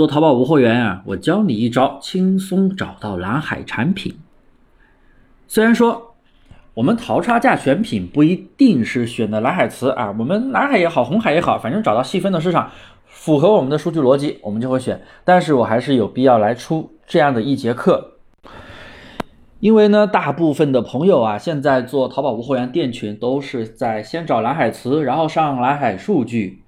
做淘宝无货源啊，我教你一招，轻松找到蓝海产品。虽然说我们淘差价选品不一定是选的蓝海词啊，我们蓝海也好，红海也好，反正找到细分的市场，符合我们的数据逻辑，我们就会选。但是我还是有必要来出这样的一节课，因为呢，大部分的朋友啊，现在做淘宝无货源店群都是在先找蓝海词，然后上蓝海数据。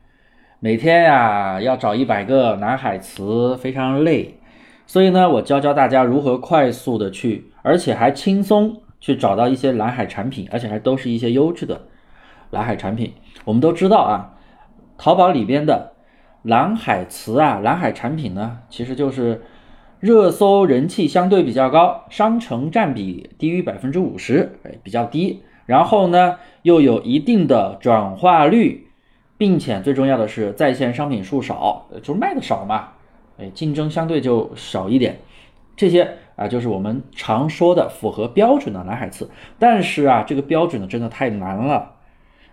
每天呀要找一百个蓝海词，非常累，所以呢，我教教大家如何快速的去，而且还轻松去找到一些蓝海产品，而且还都是一些优质的蓝海产品。我们都知道啊，淘宝里边的蓝海词啊，蓝海产品呢，其实就是热搜人气相对比较高，商城占比低于百分之五十，哎，比较低，然后呢又有一定的转化率。并且最重要的是，在线商品数少，就是卖的少嘛，哎，竞争相对就少一点。这些啊，就是我们常说的符合标准的蓝海词。但是啊，这个标准呢，真的太难了。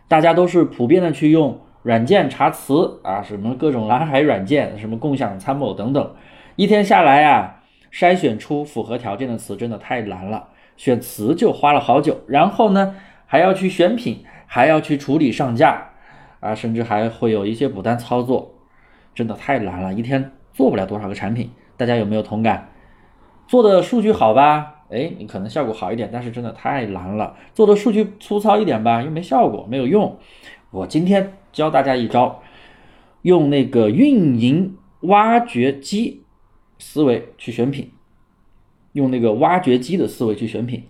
大家都是普遍的去用软件查词啊，什么各种蓝海软件，什么共享参谋等等，一天下来啊，筛选出符合条件的词真的太难了。选词就花了好久，然后呢，还要去选品，还要去处理上架。啊，甚至还会有一些补单操作，真的太难了，一天做不了多少个产品。大家有没有同感？做的数据好吧？哎，你可能效果好一点，但是真的太难了。做的数据粗糙一点吧，又没效果，没有用。我今天教大家一招，用那个运营挖掘机思维去选品，用那个挖掘机的思维去选品。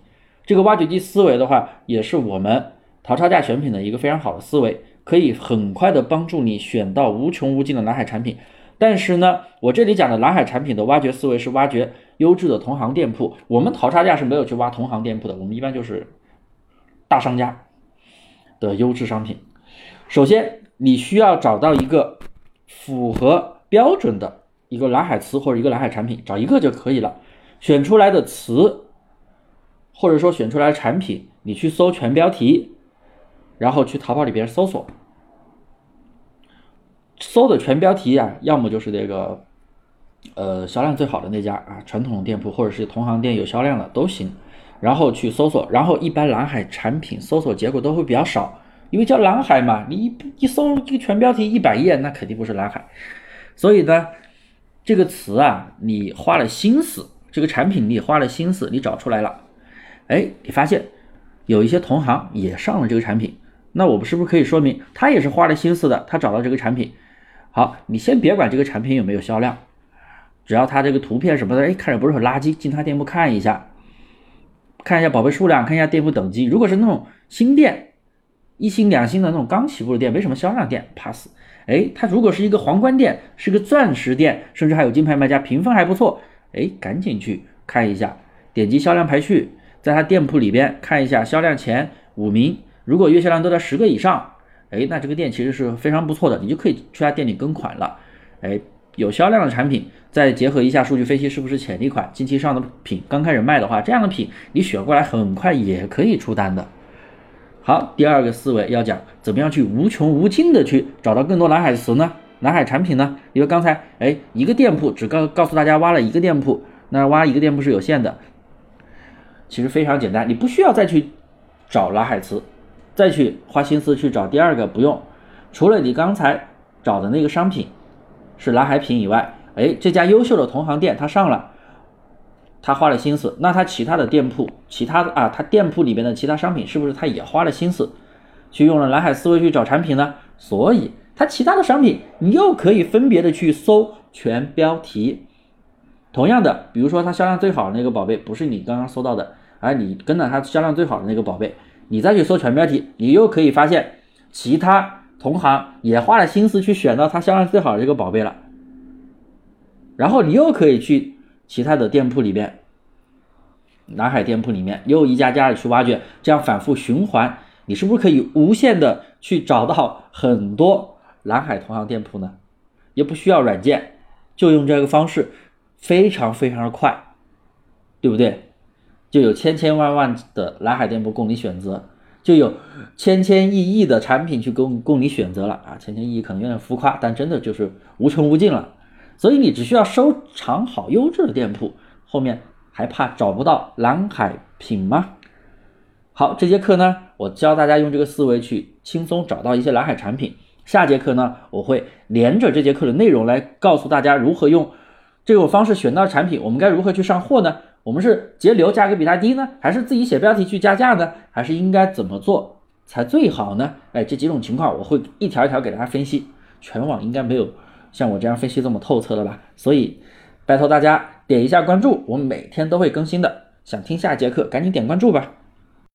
这个挖掘机思维的话，也是我们淘差价选品的一个非常好的思维。可以很快的帮助你选到无穷无尽的蓝海产品，但是呢，我这里讲的蓝海产品的挖掘思维是挖掘优质的同行店铺，我们淘差价是没有去挖同行店铺的，我们一般就是大商家的优质商品。首先，你需要找到一个符合标准的一个蓝海词或者一个蓝海产品，找一个就可以了。选出来的词或者说选出来的产品，你去搜全标题。然后去淘宝里边搜索，搜的全标题啊，要么就是这个，呃，销量最好的那家啊，传统店铺或者是同行店有销量的都行。然后去搜索，然后一般蓝海产品搜索结果都会比较少，因为叫蓝海嘛，你一一搜一个全标题一百页，那肯定不是蓝海。所以呢，这个词啊，你花了心思，这个产品你花了心思，你找出来了，哎，你发现有一些同行也上了这个产品。那我们是不是可以说明他也是花了心思的？他找到这个产品，好，你先别管这个产品有没有销量，只要他这个图片什么的，哎，看着不是很垃圾，进他店铺看一下，看一下宝贝数量，看一下店铺等级。如果是那种新店，一星两星的那种刚起步的店，没什么销量店，pass。哎，他如果是一个皇冠店，是个钻石店，甚至还有金牌卖家，评分还不错，哎，赶紧去看一下，点击销量排序，在他店铺里边看一下销量前五名。如果月销量都在十个以上，哎，那这个店其实是非常不错的，你就可以去他店里跟款了。哎，有销量的产品，再结合一下数据分析，是不是潜力款？近期上的品刚开始卖的话，这样的品你选过来很快也可以出单的。好，第二个思维要讲怎么样去无穷无尽的去找到更多蓝海词呢？蓝海产品呢？因为刚才哎一个店铺只告告诉大家挖了一个店铺，那挖一个店铺是有限的，其实非常简单，你不需要再去找蓝海词。再去花心思去找第二个不用，除了你刚才找的那个商品是蓝海品以外，哎，这家优秀的同行店他上了，他花了心思，那他其他的店铺，其他的啊，他店铺里边的其他商品是不是他也花了心思去用了蓝海思维去找产品呢？所以他其他的商品你又可以分别的去搜全标题，同样的，比如说他销量最好的那个宝贝不是你刚刚搜到的，而你跟了他销量最好的那个宝贝。你再去搜全标题，你又可以发现其他同行也花了心思去选到它销量最好的这个宝贝了，然后你又可以去其他的店铺里边，南海店铺里面又一家家的去挖掘，这样反复循环，你是不是可以无限的去找到很多蓝海同行店铺呢？也不需要软件，就用这个方式，非常非常的快，对不对？就有千千万万的蓝海店铺供你选择，就有千千亿亿的产品去供供你选择了啊！千千亿亿可能有点浮夸，但真的就是无穷无尽了。所以你只需要收藏好优质的店铺，后面还怕找不到蓝海品吗？好，这节课呢，我教大家用这个思维去轻松找到一些蓝海产品。下节课呢，我会连着这节课的内容来告诉大家如何用这种方式选到产品，我们该如何去上货呢？我们是截流价格比它低呢，还是自己写标题去加价呢？还是应该怎么做才最好呢？哎，这几种情况我会一条一条给大家分析。全网应该没有像我这样分析这么透彻的吧？所以拜托大家点一下关注，我每天都会更新的。想听下一节课，赶紧点关注吧。